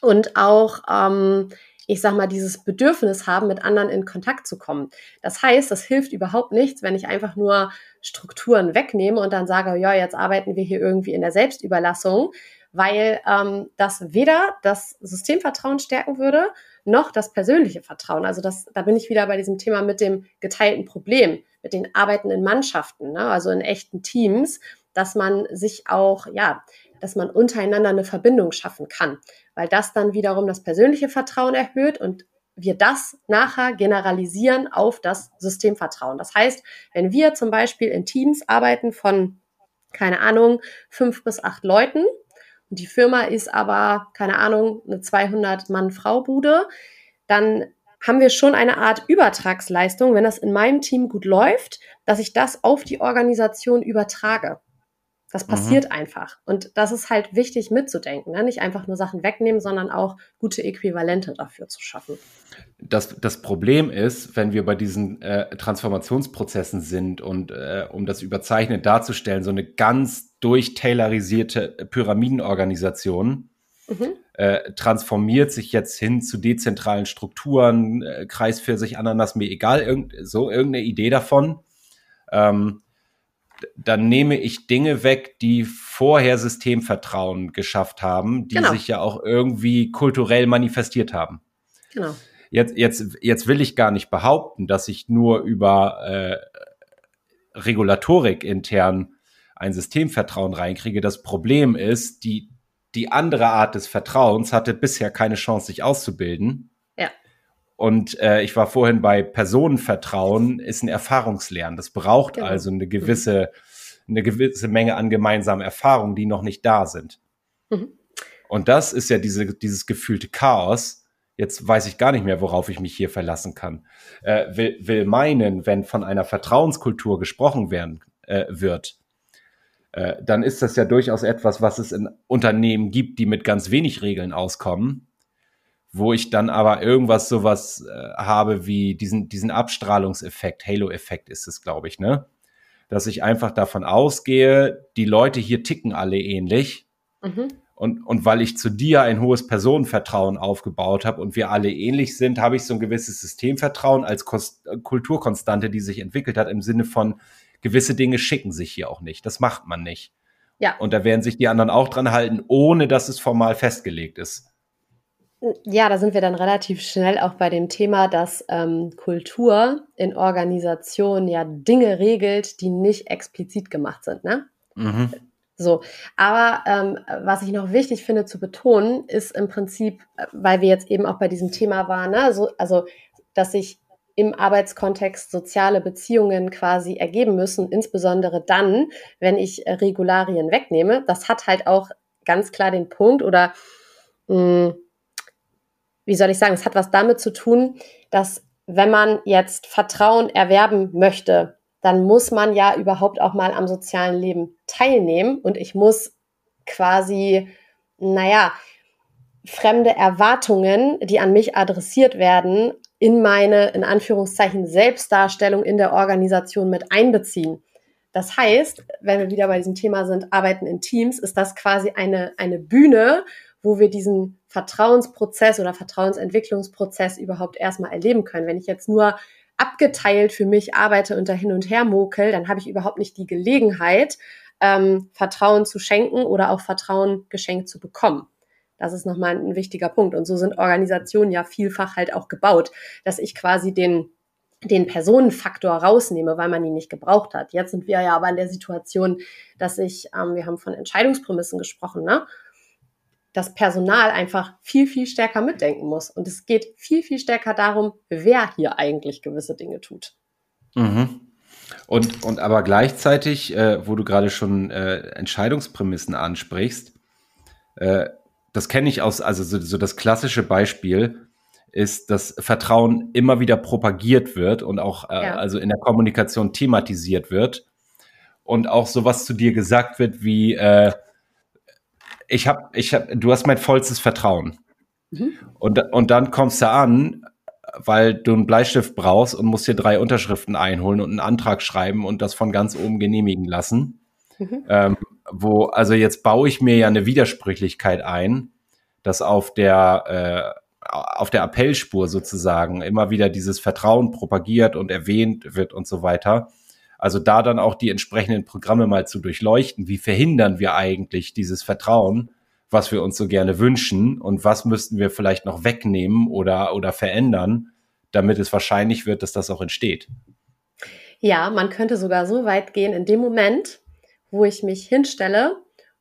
Speaker 3: und auch ähm, ich sag mal, dieses Bedürfnis haben, mit anderen in Kontakt zu kommen. Das heißt, das hilft überhaupt nichts, wenn ich einfach nur Strukturen wegnehme und dann sage, ja, jetzt arbeiten wir hier irgendwie in der Selbstüberlassung, weil ähm, das weder das Systemvertrauen stärken würde, noch das persönliche Vertrauen. Also das, da bin ich wieder bei diesem Thema mit dem geteilten Problem, mit den arbeitenden Mannschaften, ne? also in echten Teams, dass man sich auch, ja, dass man untereinander eine Verbindung schaffen kann, weil das dann wiederum das persönliche Vertrauen erhöht und wir das nachher generalisieren auf das Systemvertrauen. Das heißt, wenn wir zum Beispiel in Teams arbeiten von, keine Ahnung, fünf bis acht Leuten die Firma ist aber, keine Ahnung, eine 200-Mann-Frau-Bude, dann haben wir schon eine Art Übertragsleistung, wenn das in meinem Team gut läuft, dass ich das auf die Organisation übertrage. Das mhm. passiert mhm. einfach. Und das ist halt wichtig mitzudenken. Ne? Nicht einfach nur Sachen wegnehmen, sondern auch gute Äquivalente dafür zu schaffen.
Speaker 1: Das, das Problem ist, wenn wir bei diesen äh, Transformationsprozessen sind und äh, um das überzeichnet darzustellen, so eine ganz durchtailerisierte Pyramidenorganisation mhm. äh, transformiert sich jetzt hin zu dezentralen Strukturen, äh, Kreis für sich, Ananas, mir egal, irgend, so irgendeine Idee davon. Ähm, dann nehme ich Dinge weg, die vorher Systemvertrauen geschafft haben, die genau. sich ja auch irgendwie kulturell manifestiert haben. Genau. Jetzt, jetzt, jetzt will ich gar nicht behaupten, dass ich nur über äh, Regulatorik intern ein Systemvertrauen reinkriege. Das Problem ist, die, die andere Art des Vertrauens hatte bisher keine Chance, sich auszubilden. Und äh, ich war vorhin bei Personenvertrauen, ist ein Erfahrungslernen. Das braucht genau. also eine gewisse, eine gewisse Menge an gemeinsamen Erfahrungen, die noch nicht da sind. Mhm. Und das ist ja diese, dieses gefühlte Chaos. Jetzt weiß ich gar nicht mehr, worauf ich mich hier verlassen kann. Äh, will, will meinen, wenn von einer Vertrauenskultur gesprochen werden äh, wird, äh, dann ist das ja durchaus etwas, was es in Unternehmen gibt, die mit ganz wenig Regeln auskommen wo ich dann aber irgendwas sowas äh, habe wie diesen, diesen Abstrahlungseffekt, Halo-Effekt ist es, glaube ich, ne? Dass ich einfach davon ausgehe, die Leute hier ticken alle ähnlich. Mhm. Und, und weil ich zu dir ein hohes Personenvertrauen aufgebaut habe und wir alle ähnlich sind, habe ich so ein gewisses Systemvertrauen als Kost Kulturkonstante, die sich entwickelt hat, im Sinne von gewisse Dinge schicken sich hier auch nicht. Das macht man nicht. Ja. Und da werden sich die anderen auch dran halten, ohne dass es formal festgelegt ist.
Speaker 3: Ja, da sind wir dann relativ schnell auch bei dem Thema, dass ähm, Kultur in Organisationen ja Dinge regelt, die nicht explizit gemacht sind. Ne? Mhm. So, aber ähm, was ich noch wichtig finde zu betonen, ist im Prinzip, weil wir jetzt eben auch bei diesem Thema waren, ne, so, also dass sich im Arbeitskontext soziale Beziehungen quasi ergeben müssen, insbesondere dann, wenn ich äh, Regularien wegnehme. Das hat halt auch ganz klar den Punkt oder mh, hm, wie soll ich sagen, es hat was damit zu tun, dass wenn man jetzt Vertrauen erwerben möchte, dann muss man ja überhaupt auch mal am sozialen Leben teilnehmen und ich muss quasi, naja, fremde Erwartungen, die an mich adressiert werden, in meine, in Anführungszeichen, Selbstdarstellung in der Organisation mit einbeziehen. Das heißt, wenn wir wieder bei diesem Thema sind, Arbeiten in Teams, ist das quasi eine, eine Bühne, wo wir diesen Vertrauensprozess oder Vertrauensentwicklungsprozess überhaupt erstmal erleben können. Wenn ich jetzt nur abgeteilt für mich arbeite und da hin und her mokel, dann habe ich überhaupt nicht die Gelegenheit, ähm, Vertrauen zu schenken oder auch Vertrauen geschenkt zu bekommen. Das ist nochmal ein wichtiger Punkt. Und so sind Organisationen ja vielfach halt auch gebaut, dass ich quasi den den Personenfaktor rausnehme, weil man ihn nicht gebraucht hat. Jetzt sind wir ja aber in der Situation, dass ich, ähm, wir haben von Entscheidungsprämissen gesprochen, ne? Das Personal einfach viel, viel stärker mitdenken muss. Und es geht viel, viel stärker darum, wer hier eigentlich gewisse Dinge tut.
Speaker 1: Mhm. Und, und aber gleichzeitig, äh, wo du gerade schon äh, Entscheidungsprämissen ansprichst, äh, das kenne ich aus, also so, so das klassische Beispiel ist, dass Vertrauen immer wieder propagiert wird und auch äh, ja. also in der Kommunikation thematisiert wird und auch sowas zu dir gesagt wird wie äh, ich habe, ich hab, du hast mein vollstes Vertrauen. Mhm. Und, und dann kommst du an, weil du einen Bleistift brauchst und musst dir drei Unterschriften einholen und einen Antrag schreiben und das von ganz oben genehmigen lassen. Mhm. Ähm, wo, also jetzt baue ich mir ja eine Widersprüchlichkeit ein, dass auf der, äh, auf der Appellspur sozusagen immer wieder dieses Vertrauen propagiert und erwähnt wird und so weiter. Also da dann auch die entsprechenden Programme mal zu durchleuchten. Wie verhindern wir eigentlich dieses Vertrauen, was wir uns so gerne wünschen und was müssten wir vielleicht noch wegnehmen oder, oder verändern, damit es wahrscheinlich wird, dass das auch entsteht.
Speaker 3: Ja, man könnte sogar so weit gehen, in dem Moment, wo ich mich hinstelle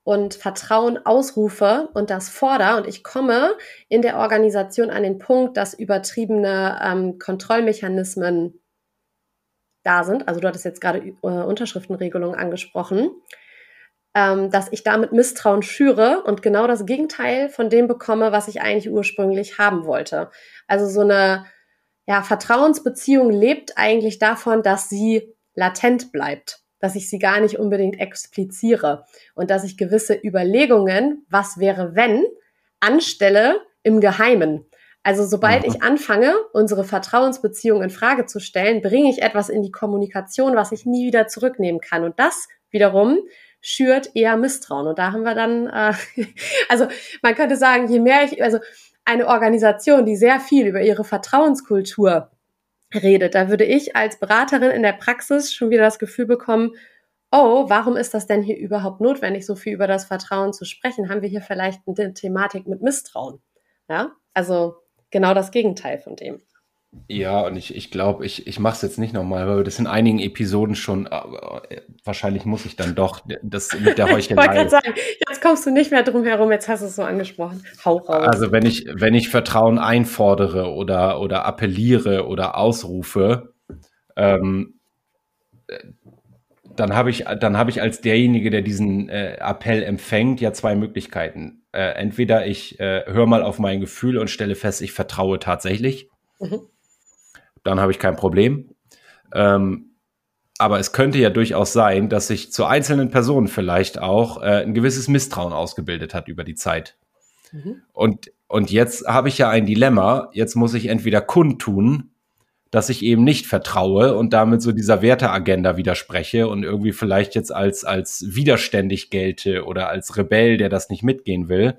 Speaker 3: und Vertrauen ausrufe und das fordere und ich komme in der Organisation an den Punkt, dass übertriebene ähm, Kontrollmechanismen da sind. Also du hattest jetzt gerade äh, Unterschriftenregelungen angesprochen, ähm, dass ich damit Misstrauen schüre und genau das Gegenteil von dem bekomme, was ich eigentlich ursprünglich haben wollte. Also so eine ja, Vertrauensbeziehung lebt eigentlich davon, dass sie latent bleibt, dass ich sie gar nicht unbedingt expliziere und dass ich gewisse Überlegungen, was wäre wenn, anstelle im Geheimen. Also sobald ich anfange, unsere Vertrauensbeziehung in Frage zu stellen, bringe ich etwas in die Kommunikation, was ich nie wieder zurücknehmen kann. Und das wiederum schürt eher Misstrauen. Und da haben wir dann, äh, also man könnte sagen, je mehr ich, also eine Organisation, die sehr viel über ihre Vertrauenskultur redet, da würde ich als Beraterin in der Praxis schon wieder das Gefühl bekommen, oh, warum ist das denn hier überhaupt notwendig, so viel über das Vertrauen zu sprechen? Haben wir hier vielleicht eine Thematik mit Misstrauen? Ja, also genau das Gegenteil von dem.
Speaker 1: Ja, und ich, ich glaube, ich, ich mache es jetzt nicht nochmal, weil wir das in einigen Episoden schon, äh, wahrscheinlich muss ich dann doch das mit der Heuchelei. ich
Speaker 3: sagen, jetzt kommst du nicht mehr drum herum, jetzt hast du es so angesprochen.
Speaker 1: Hau raus. Also wenn ich, wenn ich Vertrauen einfordere oder, oder appelliere oder ausrufe, ähm, dann habe ich, dann habe ich als derjenige, der diesen äh, Appell empfängt, ja zwei Möglichkeiten. Äh, entweder ich äh, höre mal auf mein Gefühl und stelle fest, ich vertraue tatsächlich. Mhm dann habe ich kein Problem. Ähm, aber es könnte ja durchaus sein, dass sich zu einzelnen Personen vielleicht auch äh, ein gewisses Misstrauen ausgebildet hat über die Zeit. Mhm. Und, und jetzt habe ich ja ein Dilemma. Jetzt muss ich entweder kundtun, dass ich eben nicht vertraue und damit so dieser Werteagenda widerspreche und irgendwie vielleicht jetzt als, als widerständig gelte oder als Rebell, der das nicht mitgehen will.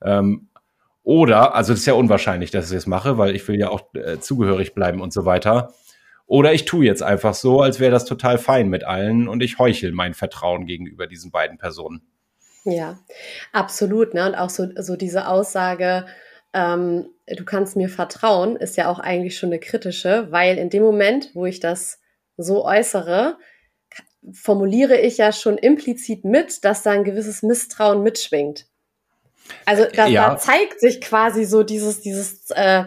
Speaker 1: Ähm, oder, also das ist ja unwahrscheinlich, dass ich das mache, weil ich will ja auch äh, zugehörig bleiben und so weiter. Oder ich tue jetzt einfach so, als wäre das total fein mit allen und ich heuchel mein Vertrauen gegenüber diesen beiden Personen.
Speaker 3: Ja, absolut. Ne? Und auch so, so diese Aussage, ähm, du kannst mir vertrauen, ist ja auch eigentlich schon eine kritische, weil in dem Moment, wo ich das so äußere, formuliere ich ja schon implizit mit, dass da ein gewisses Misstrauen mitschwingt. Also da, ja. da zeigt sich quasi so dieses, dieses, äh,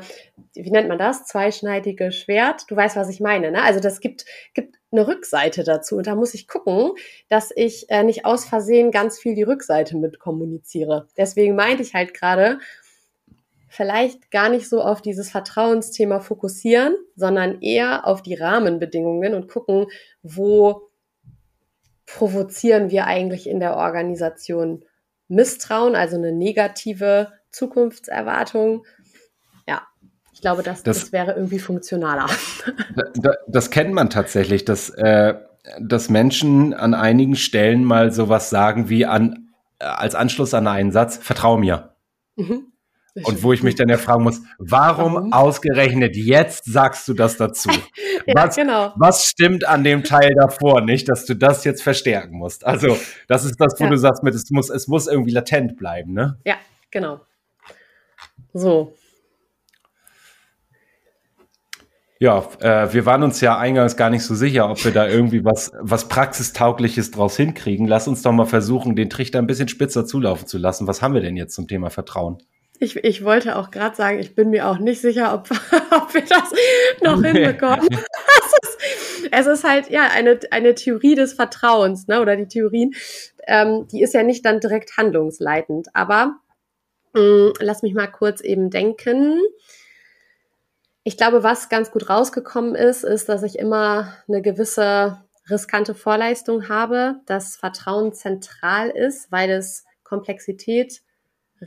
Speaker 3: wie nennt man das? Zweischneidige Schwert. Du weißt, was ich meine, ne? Also das gibt, gibt eine Rückseite dazu. Und da muss ich gucken, dass ich äh, nicht aus Versehen ganz viel die Rückseite mit kommuniziere. Deswegen meinte ich halt gerade, vielleicht gar nicht so auf dieses Vertrauensthema fokussieren, sondern eher auf die Rahmenbedingungen und gucken, wo provozieren wir eigentlich in der Organisation Misstrauen, also eine negative Zukunftserwartung. Ja, ich glaube, das, das, das wäre irgendwie funktionaler.
Speaker 1: Das, das kennt man tatsächlich, dass, äh, dass Menschen an einigen Stellen mal sowas sagen wie an, äh, als Anschluss an einen Satz, vertrau mir. Mhm. Und wo ich mich dann ja fragen muss, warum, warum? ausgerechnet jetzt sagst du das dazu? ja, was, genau. was stimmt an dem Teil davor nicht, dass du das jetzt verstärken musst? Also, das ist das, wo ja. du sagst, mit, es muss, es muss irgendwie latent bleiben, ne?
Speaker 3: Ja, genau. So.
Speaker 1: Ja, äh, wir waren uns ja eingangs gar nicht so sicher, ob wir da irgendwie was, was Praxistaugliches draus hinkriegen. Lass uns doch mal versuchen, den Trichter ein bisschen spitzer zulaufen zu lassen. Was haben wir denn jetzt zum Thema Vertrauen?
Speaker 3: Ich, ich wollte auch gerade sagen, ich bin mir auch nicht sicher, ob, ob wir das noch hinbekommen. es, ist, es ist halt ja eine, eine Theorie des Vertrauens, ne? Oder die Theorien, ähm, die ist ja nicht dann direkt handlungsleitend. Aber mh, mm, lass mich mal kurz eben denken. Ich glaube, was ganz gut rausgekommen ist, ist, dass ich immer eine gewisse riskante Vorleistung habe, dass Vertrauen zentral ist, weil es Komplexität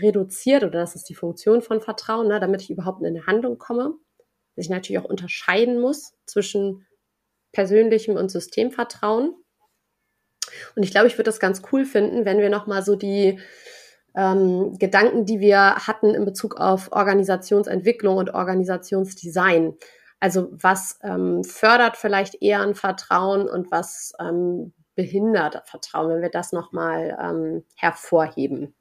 Speaker 3: reduziert oder das ist die Funktion von Vertrauen, ne, damit ich überhaupt in eine Handlung komme. Dass ich natürlich auch unterscheiden muss zwischen persönlichem und Systemvertrauen. Und ich glaube, ich würde das ganz cool finden, wenn wir nochmal so die ähm, Gedanken, die wir hatten in Bezug auf Organisationsentwicklung und Organisationsdesign. Also was ähm, fördert vielleicht eher ein Vertrauen und was ähm, behindert Vertrauen, wenn wir das nochmal ähm, hervorheben.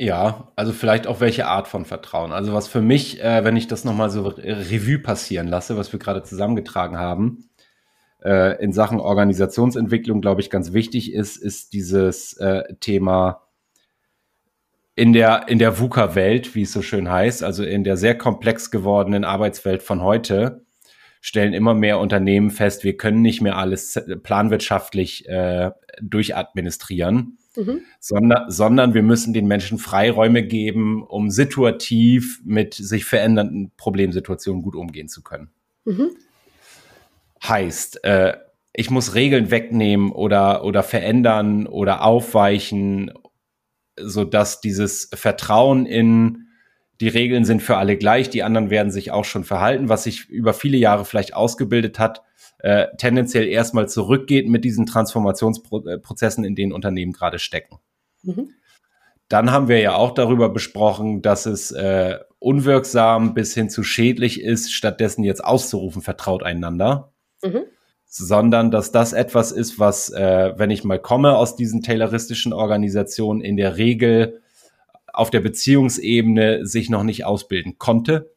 Speaker 1: Ja, also vielleicht auch welche Art von Vertrauen. Also was für mich, äh, wenn ich das nochmal so Revue passieren lasse, was wir gerade zusammengetragen haben, äh, in Sachen Organisationsentwicklung, glaube ich, ganz wichtig ist, ist dieses äh, Thema in der, in der VUCA-Welt, wie es so schön heißt, also in der sehr komplex gewordenen Arbeitswelt von heute, stellen immer mehr Unternehmen fest, wir können nicht mehr alles planwirtschaftlich äh, durchadministrieren mhm. sondern, sondern wir müssen den Menschen Freiräume geben, um situativ mit sich verändernden Problemsituationen gut umgehen zu können. Mhm. Heißt, äh, ich muss Regeln wegnehmen oder, oder verändern oder aufweichen, so dass dieses Vertrauen in die Regeln sind für alle gleich, die anderen werden sich auch schon verhalten, was sich über viele Jahre vielleicht ausgebildet hat, äh, tendenziell erstmal zurückgeht mit diesen Transformationsprozessen, in denen Unternehmen gerade stecken. Mhm. Dann haben wir ja auch darüber besprochen, dass es äh, unwirksam bis hin zu schädlich ist, stattdessen jetzt auszurufen, vertraut einander. Mhm. Sondern dass das etwas ist, was, äh, wenn ich mal komme aus diesen tayloristischen Organisationen, in der Regel auf der Beziehungsebene sich noch nicht ausbilden konnte,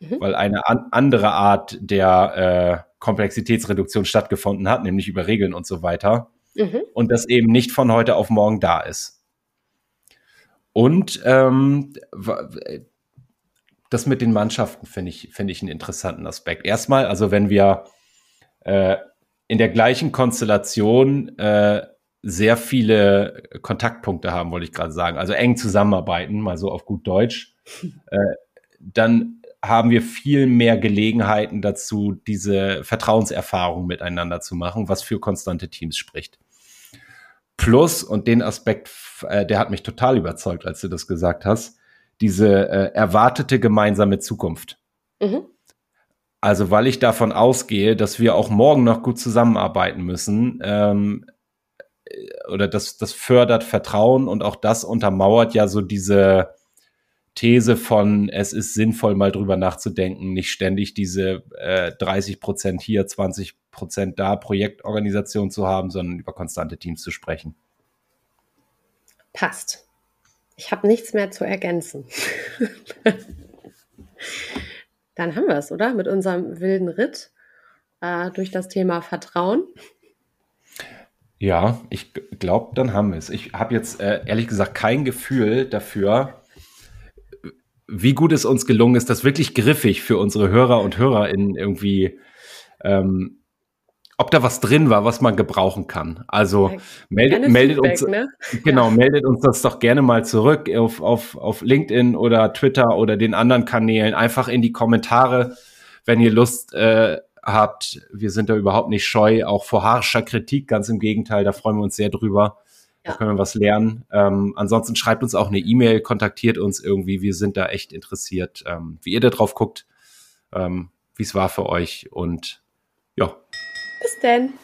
Speaker 1: mhm. weil eine an andere Art der äh, Komplexitätsreduktion stattgefunden hat, nämlich über Regeln und so weiter. Mhm. Und das eben nicht von heute auf morgen da ist. Und ähm, das mit den Mannschaften finde ich, finde ich einen interessanten Aspekt. Erstmal, also wenn wir äh, in der gleichen Konstellation äh, sehr viele Kontaktpunkte haben, wollte ich gerade sagen, also eng zusammenarbeiten, mal so auf gut Deutsch, äh, dann haben wir viel mehr Gelegenheiten dazu, diese Vertrauenserfahrung miteinander zu machen, was für konstante Teams spricht. Plus, und den Aspekt, äh, der hat mich total überzeugt, als du das gesagt hast, diese äh, erwartete gemeinsame Zukunft. Mhm. Also, weil ich davon ausgehe, dass wir auch morgen noch gut zusammenarbeiten müssen, ähm, äh, oder das, das fördert Vertrauen und auch das untermauert ja so diese, These von, es ist sinnvoll, mal drüber nachzudenken, nicht ständig diese äh, 30 Prozent hier, 20 Prozent da Projektorganisation zu haben, sondern über konstante Teams zu sprechen.
Speaker 3: Passt. Ich habe nichts mehr zu ergänzen. Dann haben wir es, oder? Mit unserem wilden Ritt äh, durch das Thema Vertrauen.
Speaker 1: Ja, ich glaube, dann haben wir es. Ich habe jetzt äh, ehrlich gesagt kein Gefühl dafür, wie gut es uns gelungen ist, das wirklich griffig für unsere Hörer und HörerInnen irgendwie, ähm, ob da was drin war, was man gebrauchen kann. Also meldet, meldet Feedback, uns, ne? genau, ja. meldet uns das doch gerne mal zurück auf, auf, auf LinkedIn oder Twitter oder den anderen Kanälen. Einfach in die Kommentare, wenn ihr Lust äh, habt. Wir sind da überhaupt nicht scheu, auch vor harscher Kritik. Ganz im Gegenteil, da freuen wir uns sehr drüber. Ja. Da können wir was lernen. Ähm, ansonsten schreibt uns auch eine E-Mail, kontaktiert uns irgendwie. Wir sind da echt interessiert, ähm, wie ihr da drauf guckt, ähm, wie es war für euch und ja.
Speaker 3: Bis denn.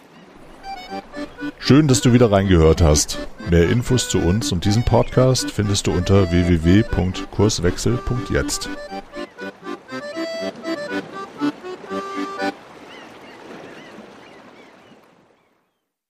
Speaker 2: Schön, dass du wieder reingehört hast. Mehr Infos zu uns und diesem Podcast findest du unter www.kurswechsel.jetzt.